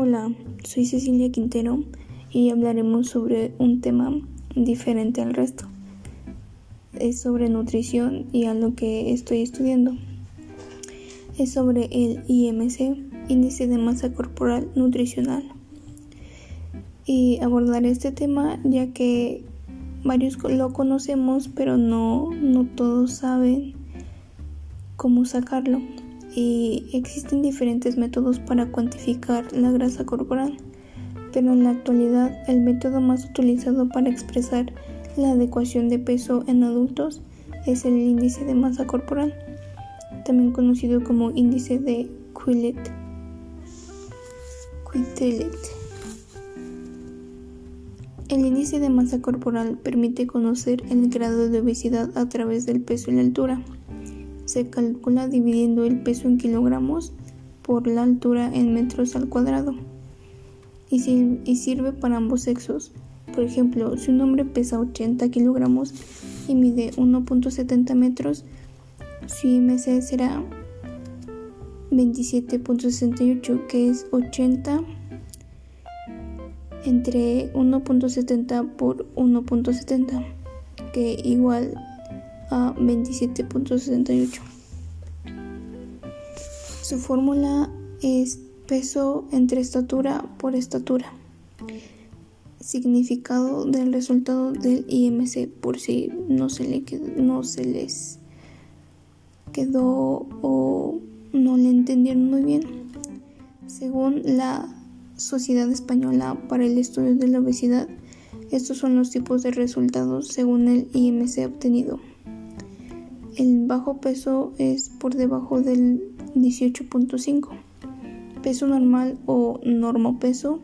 Hola, soy Cecilia Quintero y hablaremos sobre un tema diferente al resto. Es sobre nutrición y a lo que estoy estudiando. Es sobre el IMC, Índice de Masa Corporal Nutricional. Y abordaré este tema ya que varios lo conocemos pero no, no todos saben cómo sacarlo y existen diferentes métodos para cuantificar la grasa corporal, pero en la actualidad el método más utilizado para expresar la adecuación de peso en adultos es el índice de masa corporal, también conocido como índice de Quillet. El índice de masa corporal permite conocer el grado de obesidad a través del peso y la altura se calcula dividiendo el peso en kilogramos por la altura en metros al cuadrado y, sirve para ambos sexos. Por ejemplo, si un hombre pesa 80 kilogramos y mide 1.70 metros, su IMC será 27.68, que es 80 entre 1.70 por 1.70, que igual a 27.68. Su fórmula es peso entre estatura por estatura. Significado del resultado del IMC por si no se, le no se les quedó o no le entendieron muy bien. Según la Sociedad Española para el Estudio de la Obesidad, estos son los tipos de resultados según el IMC obtenido. El bajo peso es por debajo del 18.5. Peso normal o normopeso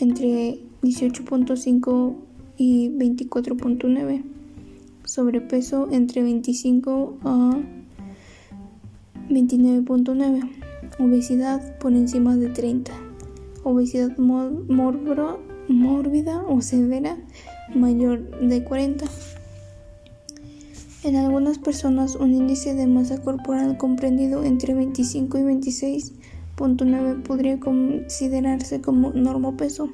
entre 18.5 y 24.9. Sobrepeso entre 25 a 29.9. Obesidad por encima de 30. Obesidad mórbida o severa mayor de 40. En algunas personas un índice de masa corporal comprendido entre 25 y 26.9 podría considerarse como normopeso.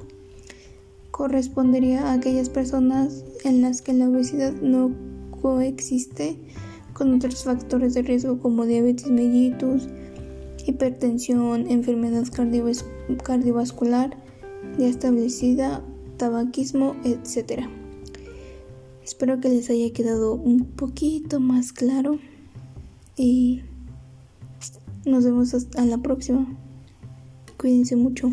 Correspondería a aquellas personas en las que la obesidad no coexiste con otros factores de riesgo como diabetes mellitus, hipertensión, enfermedad cardiovascular ya establecida, tabaquismo, etc. Espero que les haya quedado un poquito más claro y nos vemos hasta la próxima. Cuídense mucho.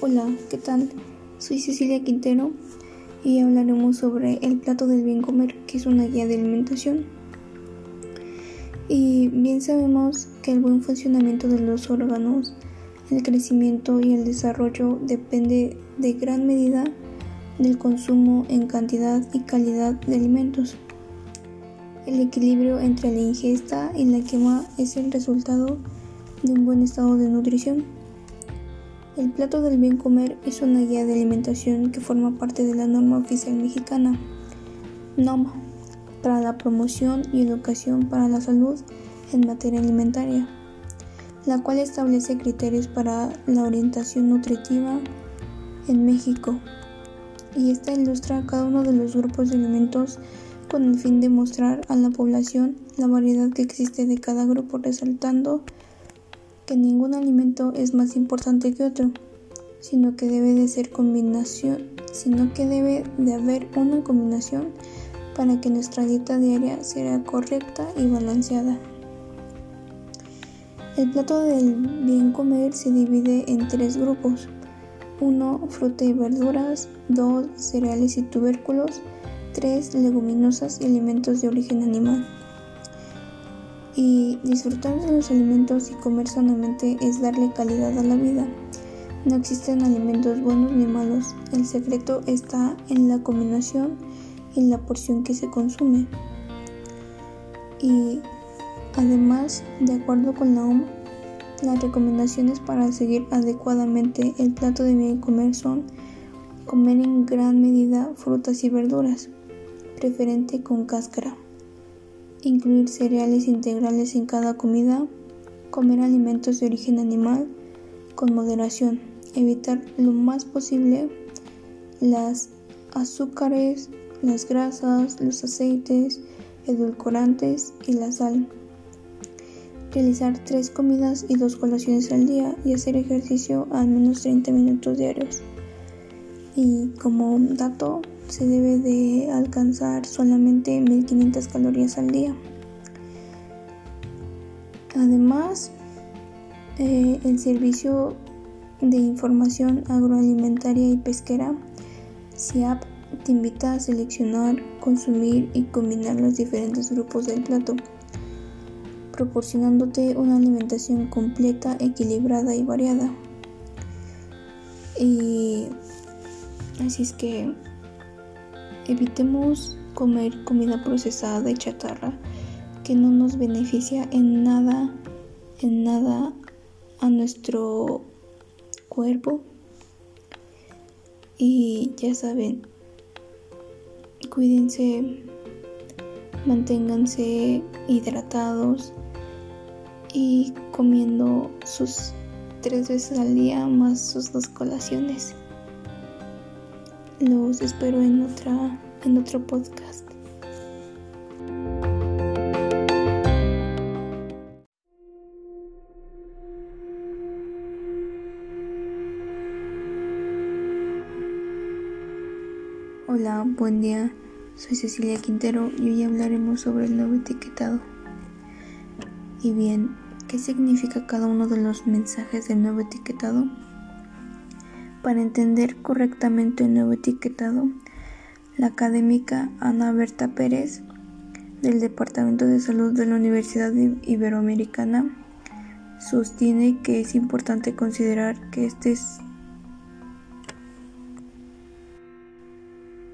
Hola, ¿qué tal? Soy Cecilia Quintero y hablaremos sobre el plato del bien comer, que es una guía de alimentación. Y bien sabemos que el buen funcionamiento de los órganos, el crecimiento y el desarrollo depende de gran medida del consumo en cantidad y calidad de alimentos. El equilibrio entre la ingesta y la quema es el resultado de un buen estado de nutrición. El plato del bien comer es una guía de alimentación que forma parte de la norma oficial mexicana, NOMA para la promoción y educación para la salud en materia alimentaria, la cual establece criterios para la orientación nutritiva en México. Y esta ilustra cada uno de los grupos de alimentos con el fin de mostrar a la población la variedad que existe de cada grupo, resaltando que ningún alimento es más importante que otro, sino que debe de ser combinación, sino que debe de haber una combinación para que nuestra dieta diaria sea correcta y balanceada. El plato del bien comer se divide en tres grupos. 1. Fruta y verduras. 2. Cereales y tubérculos. 3. Leguminosas y alimentos de origen animal. Y disfrutar de los alimentos y comer sanamente es darle calidad a la vida. No existen alimentos buenos ni malos. El secreto está en la combinación en la porción que se consume. Y además, de acuerdo con la OMS, las recomendaciones para seguir adecuadamente el plato de bien comer son comer en gran medida frutas y verduras, preferente con cáscara, incluir cereales integrales en cada comida, comer alimentos de origen animal con moderación, evitar lo más posible las azúcares, las grasas, los aceites, edulcorantes y la sal. Realizar tres comidas y dos colaciones al día y hacer ejercicio al menos 30 minutos diarios. Y como dato, se debe de alcanzar solamente 1500 calorías al día. Además, eh, el servicio de información agroalimentaria y pesquera, SIAP, te invita a seleccionar, consumir y combinar los diferentes grupos del plato, proporcionándote una alimentación completa, equilibrada y variada. Y así es que evitemos comer comida procesada de chatarra que no nos beneficia en nada, en nada a nuestro cuerpo. Y ya saben, cuídense, manténganse hidratados y comiendo sus tres veces al día más sus dos colaciones. Los espero en otra en otro podcast. Hola, buen día. Soy Cecilia Quintero y hoy hablaremos sobre el nuevo etiquetado. Y bien, ¿qué significa cada uno de los mensajes del nuevo etiquetado? Para entender correctamente el nuevo etiquetado, la académica Ana Berta Pérez, del Departamento de Salud de la Universidad Iberoamericana, sostiene que es importante considerar que este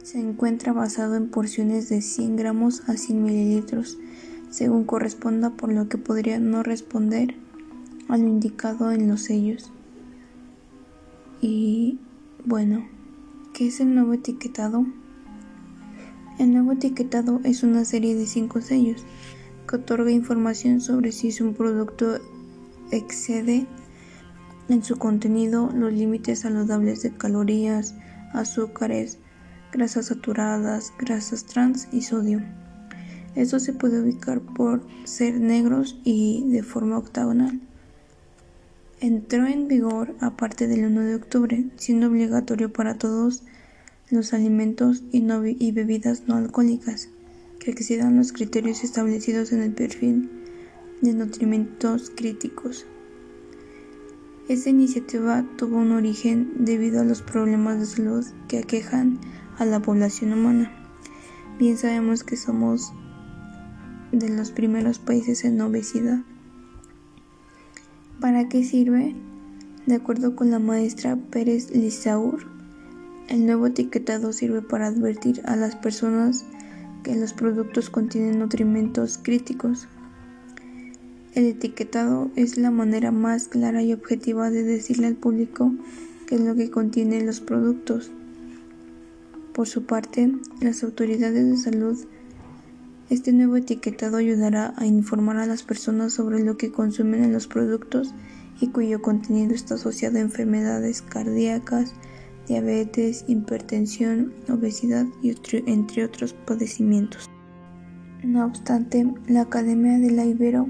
se encuentra basado en porciones de 100 gramos a 100 mililitros, según corresponda, por lo que podría no responder a lo indicado en los sellos. Y bueno, ¿qué es el nuevo etiquetado? El nuevo etiquetado es una serie de cinco sellos que otorga información sobre si un producto excede en su contenido los límites saludables de calorías, azúcares, grasas saturadas, grasas trans y sodio. Esto se puede ubicar por ser negros y de forma octagonal entró en vigor a partir del 1 de octubre, siendo obligatorio para todos los alimentos y, bebidas no alcohólicas que excedan los criterios establecidos en el perfil de nutrimentos críticos. Esta iniciativa tuvo un origen debido a los problemas de salud que aquejan a la población humana. Bien sabemos que somos de los primeros países en obesidad. ¿Para qué sirve? De acuerdo con la maestra Pérez Lizaur, el nuevo etiquetado sirve para advertir a las personas que los productos contienen nutrimentos críticos. El etiquetado es la manera más clara y objetiva de decirle al público qué es lo que contienen los productos. Por su parte, las autoridades de salud este nuevo etiquetado ayudará a informar a las personas sobre lo que consumen en los productos y cuyo contenido está asociado a enfermedades cardíacas, diabetes, hipertensión, obesidad y entre otros padecimientos. No obstante, la Academia de la Ibero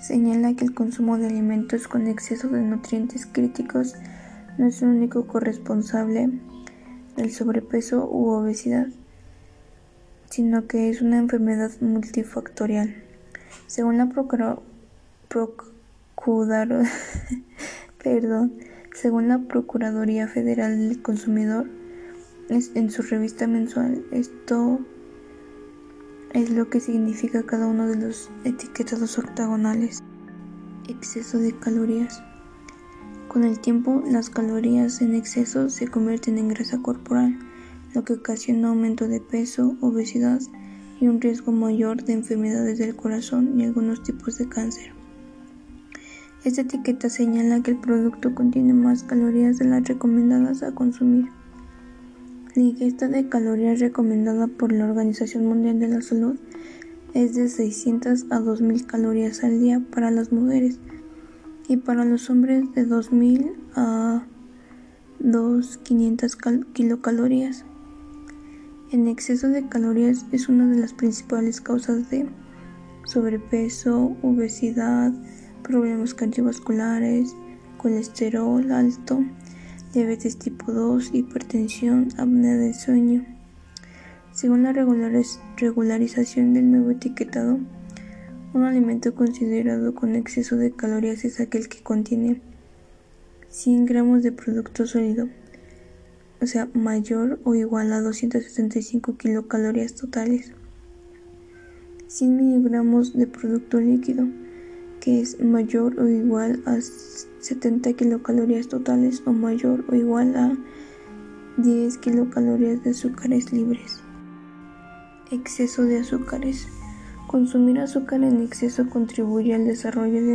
señala que el consumo de alimentos con exceso de nutrientes críticos no es el único corresponsable del sobrepeso u obesidad sino que es una enfermedad multifactorial. Según la Procuraduría Federal del Consumidor, en su revista mensual, esto es lo que significa cada uno de los etiquetados octagonales. Exceso de calorías. Con el tiempo, las calorías en exceso se convierten en grasa corporal lo que ocasiona aumento de peso, obesidad y un riesgo mayor de enfermedades del corazón y algunos tipos de cáncer. Esta etiqueta señala que el producto contiene más calorías de las recomendadas a consumir. La ingesta de calorías recomendada por la Organización Mundial de la Salud es de 600 a 2000 calorías al día para las mujeres y para los hombres de 2000 a 2500 kilocalorías. En exceso de calorías es una de las principales causas de sobrepeso, obesidad, problemas cardiovasculares, colesterol alto, diabetes tipo 2, hipertensión, apnea del sueño. Según la regularización del nuevo etiquetado, un alimento considerado con exceso de calorías es aquel que contiene 100 gramos de producto sólido, o sea, mayor o igual a 275 kilocalorías totales. 100 miligramos de producto líquido, que es mayor o igual a 70 kilocalorías totales o mayor o igual a 10 kilocalorías de azúcares libres. Exceso de azúcares. Consumir azúcar en exceso contribuye al desarrollo de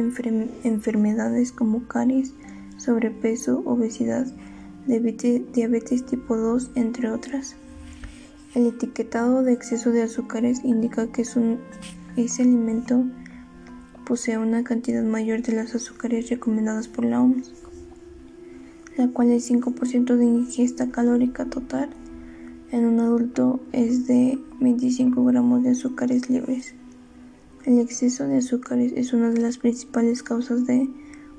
enfermedades como caries, sobrepeso, obesidad, diabetes tipo 2, entre otras. El etiquetado de exceso de azúcares indica que ese alimento posee una cantidad mayor de las azúcares recomendadas por la OMS, la cual es 5% de ingesta calórica total en un adulto es de 25 gramos de azúcares libres. El exceso de azúcares es una de las principales causas de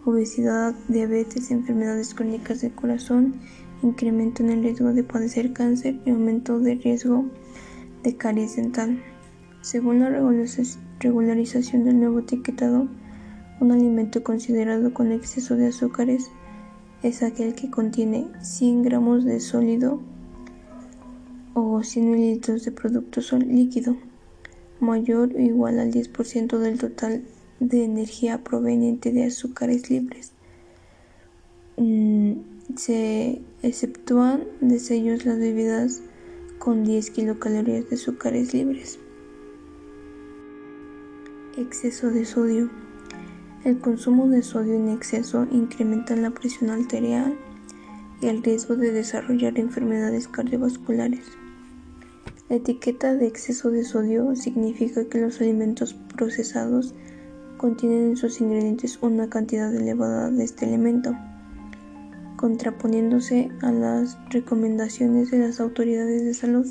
obesidad, diabetes, enfermedades crónicas del corazón, incremento en el riesgo de padecer cáncer y aumento de riesgo de caries dental. Según la regularización del nuevo etiquetado, un alimento considerado con exceso de azúcares es aquel que contiene 100 gramos de sólido o 100 mililitros de producto líquido, mayor o igual al 10% del total de energía proveniente de azúcares libres. Mm, se exceptúan de sellos las bebidas con 10 kilocalorías de azúcares libres. Exceso de sodio. El consumo de sodio en exceso incrementa la presión arterial y el riesgo de desarrollar enfermedades cardiovasculares. La etiqueta de exceso de sodio significa que los alimentos procesados contienen en sus ingredientes una cantidad elevada de este elemento, contraponiéndose a las recomendaciones de las autoridades de salud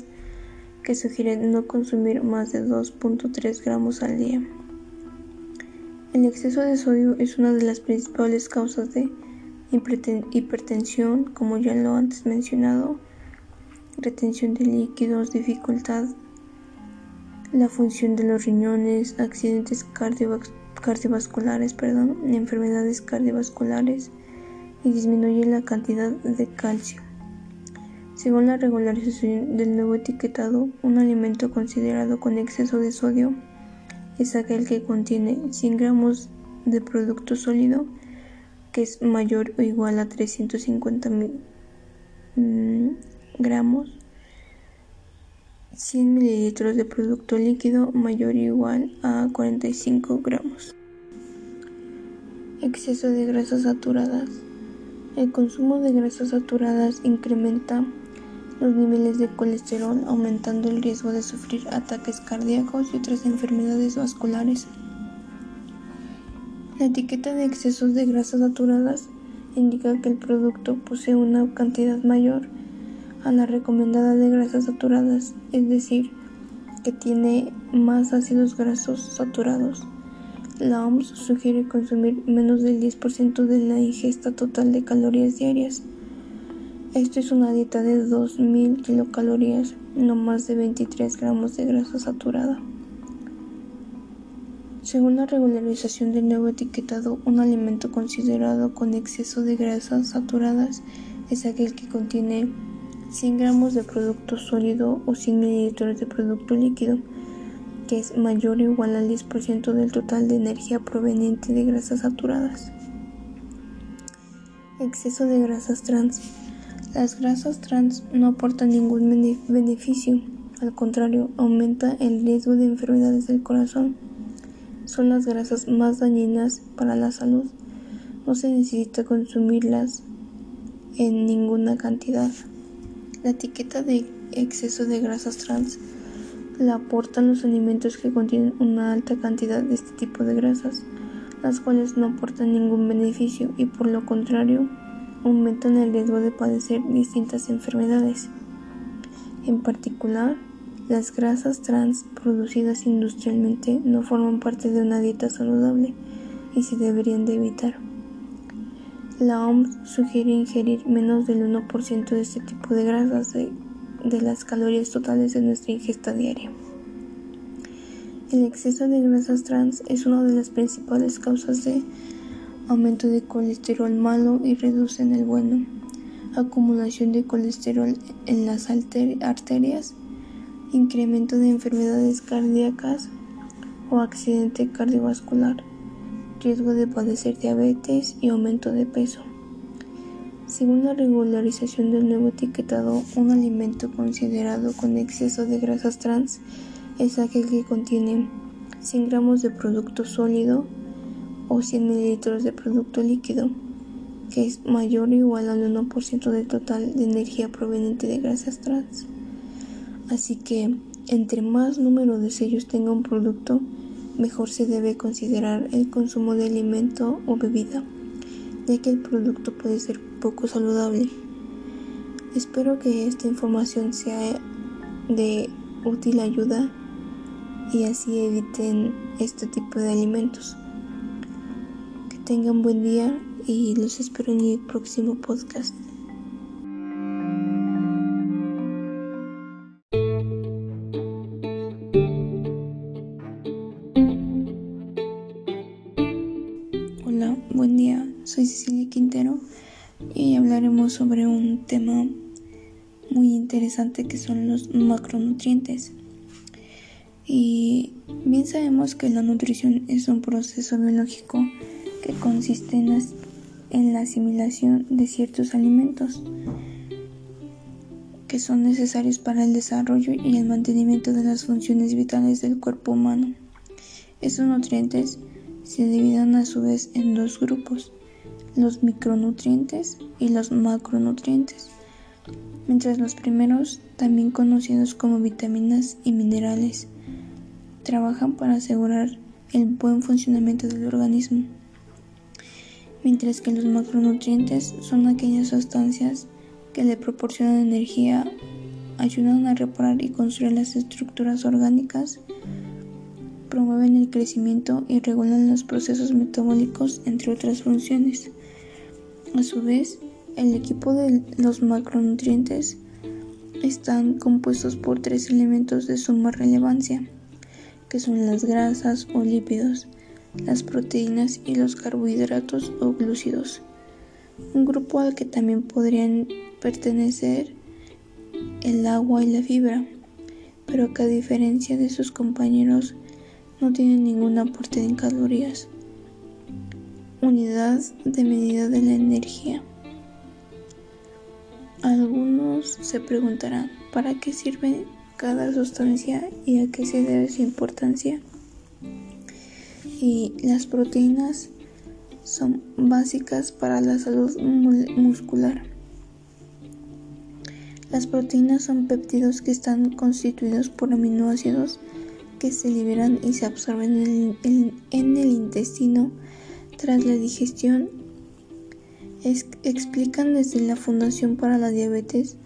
que sugieren no consumir más de 2.3 gramos al día. El exceso de sodio es una de las principales causas de hipertensión, como ya lo antes mencionado, retención de líquidos, dificultad, la función de los riñones, accidentes cardiovasculares, perdón, enfermedades cardiovasculares y disminuye la cantidad de calcio. Según la regularización del nuevo etiquetado, un alimento considerado con exceso de sodio es aquel que contiene 100 gramos de producto sólido que es mayor o igual a 350 mil gramos 100 mililitros de producto líquido mayor o igual a 45 gramos. Exceso de grasas saturadas. El consumo de grasas saturadas incrementa los niveles de colesterol, aumentando el riesgo de sufrir ataques cardíacos y otras enfermedades vasculares. La etiqueta de excesos de grasas saturadas indica que el producto posee una cantidad mayor a la recomendada de grasas saturadas, es decir, que tiene más ácidos grasos saturados. La OMS sugiere consumir menos del 10% de la ingesta total de calorías diarias. Esto es una dieta de 2.000 kilocalorías, no más de 23 gramos de grasa saturada. Según la regularización del nuevo etiquetado, un alimento considerado con exceso de grasas saturadas es aquel que contiene 100 gramos de producto sólido o 100 mililitros de producto líquido, que es mayor o igual al 10% del total de energía proveniente de grasas saturadas. Exceso de grasas trans. Las grasas trans no aportan ningún beneficio, al contrario, aumenta el riesgo de enfermedades del corazón. Son las grasas más dañinas para la salud. No se necesita consumirlas en ninguna cantidad. La etiqueta de exceso de grasas trans la aportan los alimentos que contienen una alta cantidad de este tipo de grasas, las cuales no aportan ningún beneficio y por lo contrario aumentan el riesgo de padecer distintas enfermedades. En particular, las grasas trans producidas industrialmente no forman parte de una dieta saludable y se deberían de evitar. La OMS sugiere ingerir menos del 1% de este tipo de grasas de las calorías totales de nuestra ingesta diaria. El exceso de grasas trans es una de las principales causas de aumento de colesterol malo y reducen el bueno, acumulación de colesterol en las arterias incremento de enfermedades cardíacas o accidente cardiovascular, riesgo de padecer diabetes y aumento de peso. Según la regularización del nuevo etiquetado, un alimento considerado con exceso de grasas trans es aquel que contiene 100 gramos de producto sólido o 100 mililitros de producto líquido, que es mayor o igual al 1% del total de energía proveniente de grasas trans. Así que, entre más número de sellos tenga un producto, mejor se debe considerar el consumo de alimento o bebida, ya que el producto puede ser saludable. Espero que esta información sea de útil ayuda y así eviten este tipo de alimentos. Que tengan buen día y los espero en mi próximo podcast. Hablaremos sobre un tema muy interesante que son los macronutrientes. Y bien sabemos que la nutrición es un proceso biológico que consiste en en la asimilación de ciertos alimentos que son necesarios para el desarrollo y el mantenimiento de las funciones vitales del cuerpo humano. Estos nutrientes se dividen a su vez en dos grupos, los micronutrientes y los macronutrientes, mientras los primeros, también conocidos como vitaminas y minerales, trabajan para asegurar el buen funcionamiento del organismo, mientras que los macronutrientes son aquellas sustancias que le proporcionan energía, ayudan a reparar y construir las estructuras orgánicas, promueven el crecimiento y regulan los procesos metabólicos, entre otras funciones. A su vez, el equipo de los macronutrientes están compuestos por tres elementos de suma relevancia, que son las grasas o lípidos, las proteínas y los carbohidratos o glúcidos. Un grupo al que también podrían pertenecer el agua y la fibra, pero que a diferencia de sus compañeros no tiene ningún aporte en calorías. Unidad de medida de la energía. Algunos se preguntarán para qué sirve cada sustancia y a qué se debe su importancia. Y las proteínas son básicas para la salud muscular. Las proteínas son péptidos que están constituidos por aminoácidos que se liberan y se absorben en el, intestino tras la digestión explican desde la Fundación para la Diabetes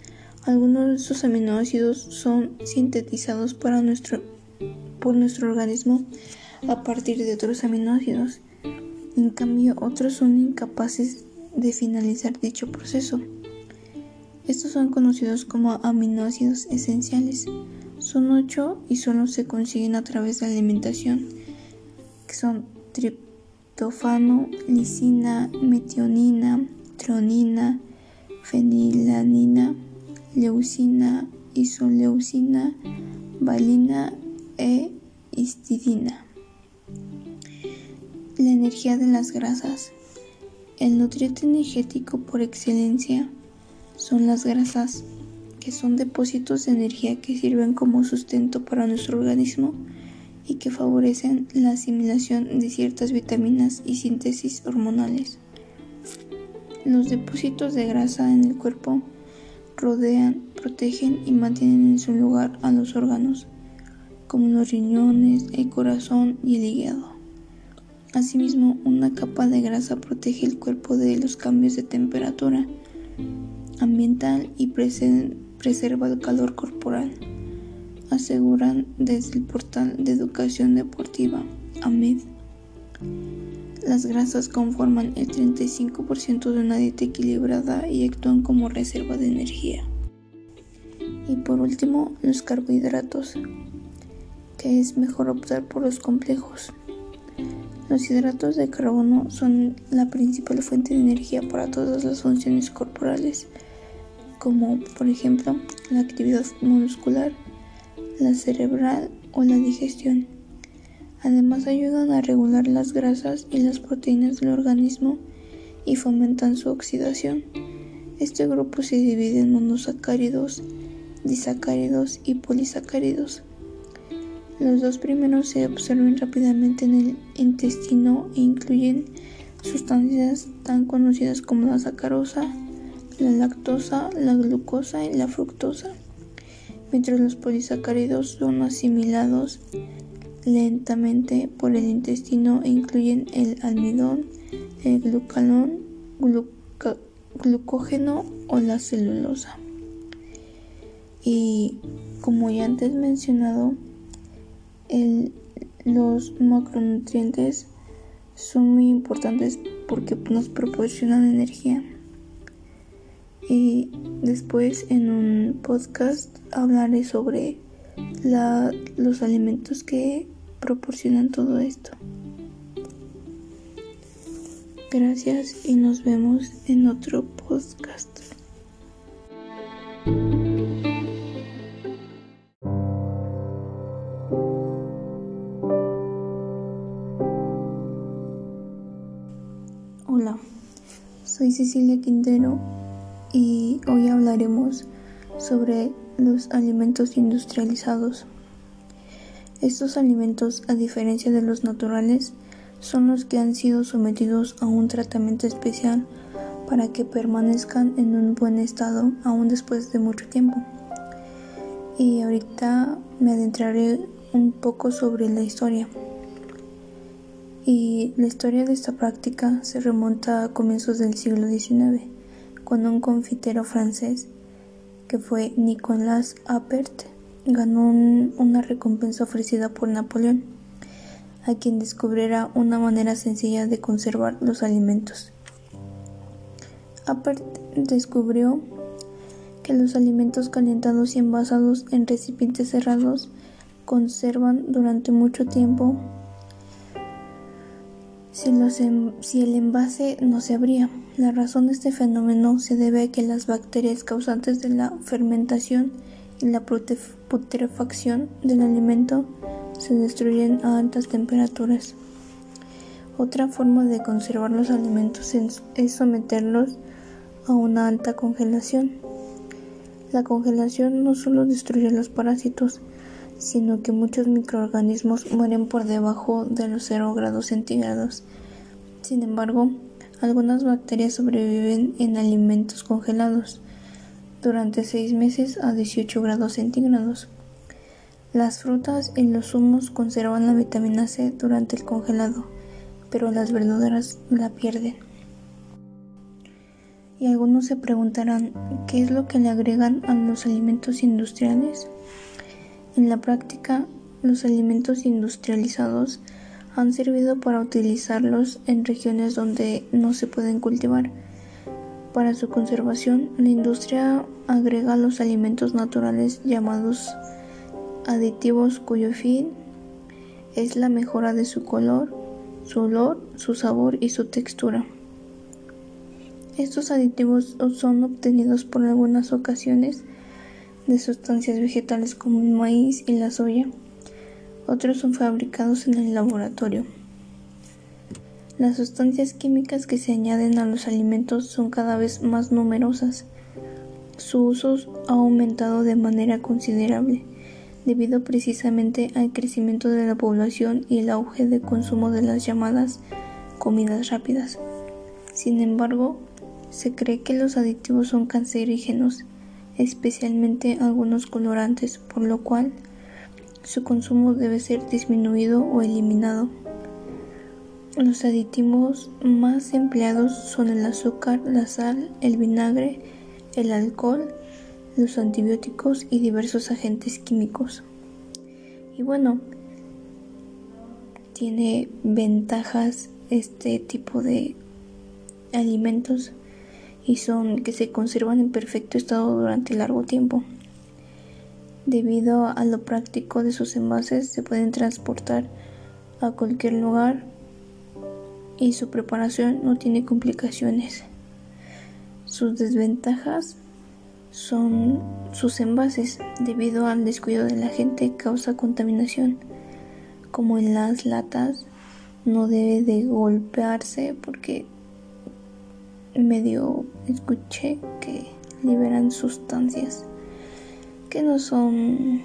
algunos de estos aminoácidos son sintetizados para nuestro, por nuestro organismo a partir de otros aminoácidos. En cambio, otros son incapaces de finalizar dicho proceso. Estos son conocidos como aminoácidos esenciales. Son ocho y solo se consiguen a través de la alimentación, que son triptofano, lisina, metionina, tronina, fenilanina, leucina, isoleucina, valina e histidina. La energía de las grasas. El nutriente energético por excelencia son las grasas que son depósitos de energía que sirven como sustento para nuestro organismo y que favorecen la asimilación de ciertas vitaminas y síntesis hormonales. Los depósitos de grasa en el cuerpo rodean protegen y mantienen en su lugar a los órganos, como los riñones, el corazón y el hígado. Asimismo, una capa de grasa protege el cuerpo de los cambios de temperatura ambiental y preserva el calor corporal, aseguran desde el portal de educación deportiva AMED. Las grasas conforman el 35% de una dieta equilibrada y actúan como reserva de energía. Y por último, los carbohidratos, que es mejor optar por los complejos. Los hidratos de carbono son la principal fuente de energía para todas las funciones corporales, como por ejemplo la actividad muscular, la cerebral o la digestión. Además ayudan a regular las grasas y las proteínas del organismo y fomentan su oxidación. Este grupo se divide en monosacáridos, disacáridos y polisacáridos. Los dos primeros se absorben rápidamente en el intestino e incluyen sustancias tan conocidas como la sacarosa, la lactosa, la glucosa y la fructosa, mientras los polisacáridos son asimilados lentamente por el intestino e incluyen el almidón, el glucalón, glucógeno o la celulosa. Y como ya antes mencionado, los macronutrientes son muy importantes porque nos proporcionan energía. Y después en un podcast hablaré sobre los alimentos que proporcionan todo esto. Gracias y nos vemos en otro podcast. Hola, soy Cecilia Quintero y hoy hablaremos sobre los alimentos industrializados. Estos alimentos, a diferencia de los naturales, son los que han sido sometidos a un tratamiento especial para que permanezcan en un buen estado aún después de mucho tiempo. Y ahorita me adentraré un poco sobre la historia. Y la historia de esta práctica se remonta a comienzos del siglo XIX, cuando un confitero francés, que fue Nicolas Appert, ganó una recompensa ofrecida por Napoleón, a quien descubriera una manera sencilla de conservar los alimentos. Appert descubrió que los alimentos calentados y envasados en recipientes cerrados conservan durante mucho tiempo si, el envase no se abría. La razón de este fenómeno se debe a que las bacterias causantes de la fermentación y la putrefacción del alimento se destruyen a altas temperaturas. Otra forma de conservar los alimentos es someterlos a una alta congelación. La congelación no solo destruye los parásitos, sino que muchos microorganismos mueren por debajo de los 0 grados centígrados. Sin embargo, algunas bacterias sobreviven en alimentos congelados durante 6 meses a 18 grados centígrados. Las frutas y los zumos conservan la vitamina C durante el congelado, pero las verduras la pierden. Y algunos se preguntarán, ¿qué es lo que le agregan a los alimentos industriales? En la práctica, los alimentos industrializados han servido para utilizarlos en regiones donde no se pueden cultivar. Para su conservación, la industria agrega los alimentos naturales llamados aditivos cuyo fin es la mejora de su color, su olor, su sabor y su textura. Estos aditivos son obtenidos por algunas ocasiones de sustancias vegetales como el maíz y la soya. Otros son fabricados en el laboratorio. Las sustancias químicas que se añaden a los alimentos son cada vez más numerosas. Su uso ha aumentado de manera considerable debido precisamente al crecimiento de la población y el auge de consumo de las llamadas comidas rápidas. Sin embargo, se cree que los aditivos son cancerígenos especialmente algunos colorantes, por lo cual su consumo debe ser disminuido o eliminado. Los aditivos más empleados son el azúcar, la sal, el vinagre, el alcohol, los antibióticos y diversos agentes químicos. Y bueno, tiene ventajas este tipo de alimentos y son que se conservan en perfecto estado durante largo tiempo. Debido a lo práctico de sus envases se pueden transportar a cualquier lugar y su preparación no tiene complicaciones. Sus desventajas son sus envases debido al descuido de la gente causa contaminación como en las latas no debe de golpearse porque medio escuché que liberan sustancias que no son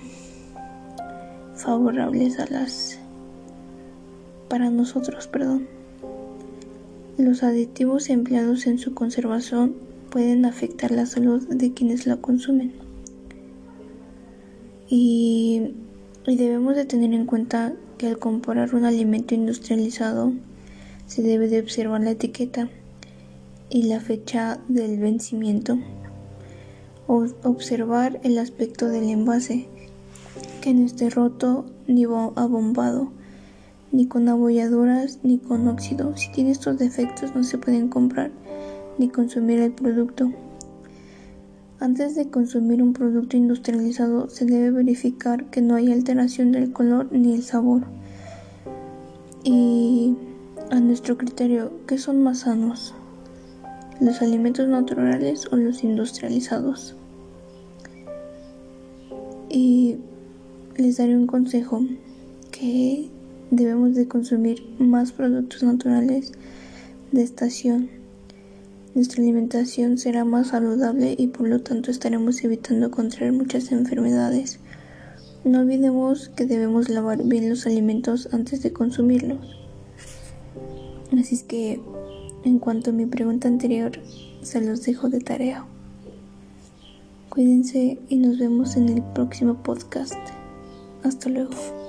favorables a las para nosotros, perdón. Los aditivos empleados en su conservación pueden afectar la salud de quienes la consumen. Y, y debemos de tener en cuenta que al comprar un alimento industrializado se debe de observar la etiqueta y la fecha del vencimiento. Observar el aspecto del envase, que no esté roto ni abombado, ni con abolladuras ni con óxido. Si tiene estos defectos no se pueden comprar ni consumir el producto. Antes de consumir un producto industrializado se debe verificar que no hay alteración del color ni el sabor. Y a nuestro criterio, ¿qué son más sanos? ¿Los alimentos naturales o los industrializados? Y les daré un consejo que debemos de consumir más productos naturales de estación nuestra alimentación será más saludable y por lo tanto estaremos evitando contraer muchas enfermedades. No olvidemos que debemos lavar bien los alimentos antes de consumirlos. Así es que, en cuanto a mi pregunta anterior, se los dejo de tarea. Cuídense y nos vemos en el próximo podcast. Hasta luego.